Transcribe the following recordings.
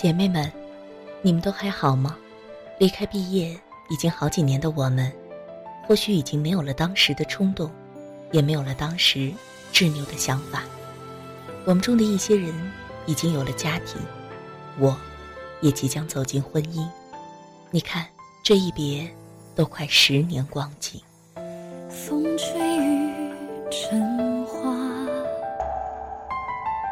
姐妹们，你们都还好吗？离开毕业已经好几年的我们，或许已经没有了当时的冲动，也没有了当时执拗的想法。我们中的一些人已经有了家庭，我，也即将走进婚姻。你看。这一别，都快十年光景。风吹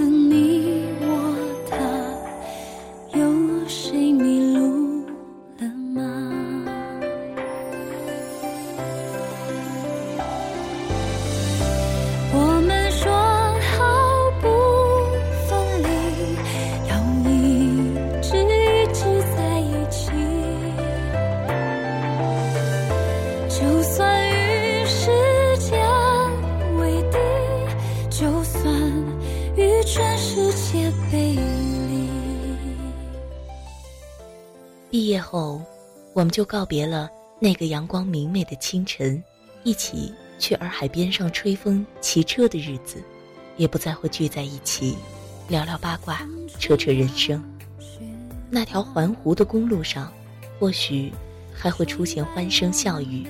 路界背离。毕业后，我们就告别了那个阳光明媚的清晨，一起去洱海边上吹风、骑车的日子，也不再会聚在一起聊聊八卦、扯扯人生。那条环湖的公路上，或许还会出现欢声笑语，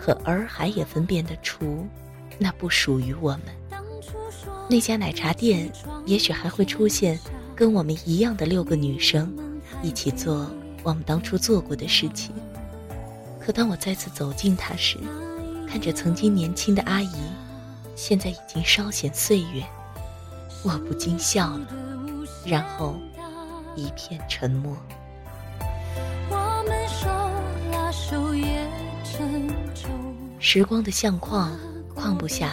可洱海也分辨得出，那不属于我们。那家奶茶店，也许还会出现跟我们一样的六个女生，一起做我们当初做过的事情。可当我再次走进它时，看着曾经年轻的阿姨，现在已经稍显岁月，我不禁笑了，然后一片沉默。我们手拉手也沉重。时光的相框，框不下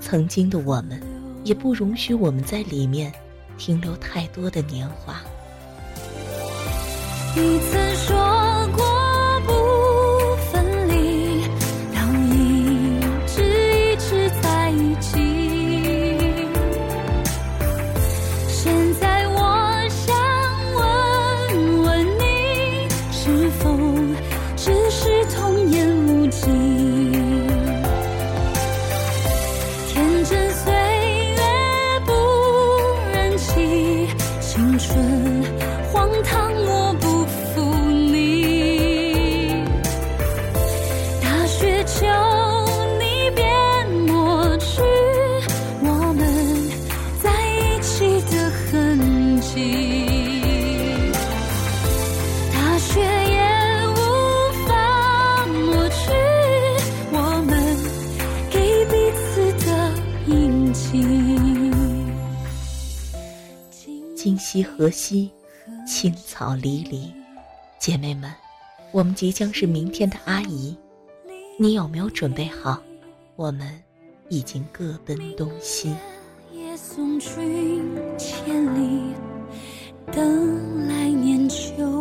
曾经的我们，也不容许我们在里面停留太多的年华。你曾说溪河西，青草离离。姐妹们，我们即将是明天的阿姨，你有没有准备好？我们已经各奔东西。等来年秋。